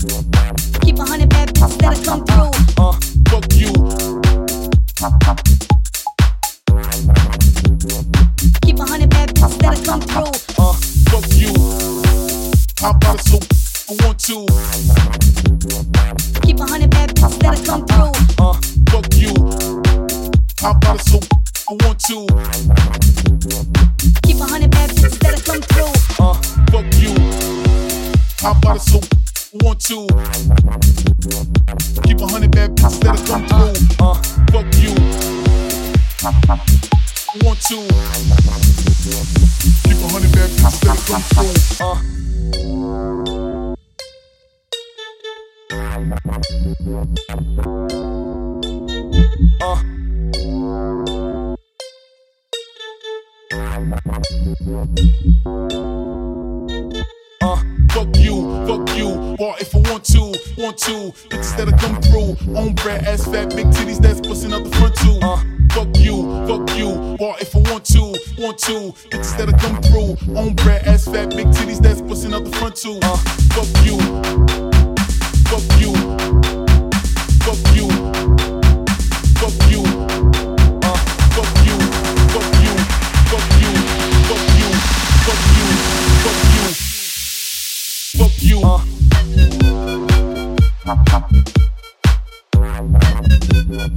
Keep a hundred bad bitches that'll come through. Uh, fuck you. Keep a hundred bad bitches that'll come through. Uh, fuck you. How about I want to? Keep a hundred bad bitches that'll come through. Uh, fuck you. How about I want to? Keep a hundred bad bitches that'll come through. Uh, fuck you. How about it so I want to? Keep a hundred bad bitches that'll come through. Uh, fuck you. Want to. Keep a hundred bad bitches that'll come through. Uh. Uh. Uh, fuck you. Or if I want to, want to. Bitches that'll come through. On bread, ass fat, big titties that's busting out the front too. Uh, fuck you, fuck you. Or if I want to, want to. Bitches that'll come through. On bread, ass fat, big titties that's busting out the front too. Uh, fuck you, fuck you, fuck you, fuck you. Uh, fuck you, fuck you, fuck you, fuck you, fuck you, fuck you. Fuck you. Uh. Uh.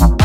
Uh.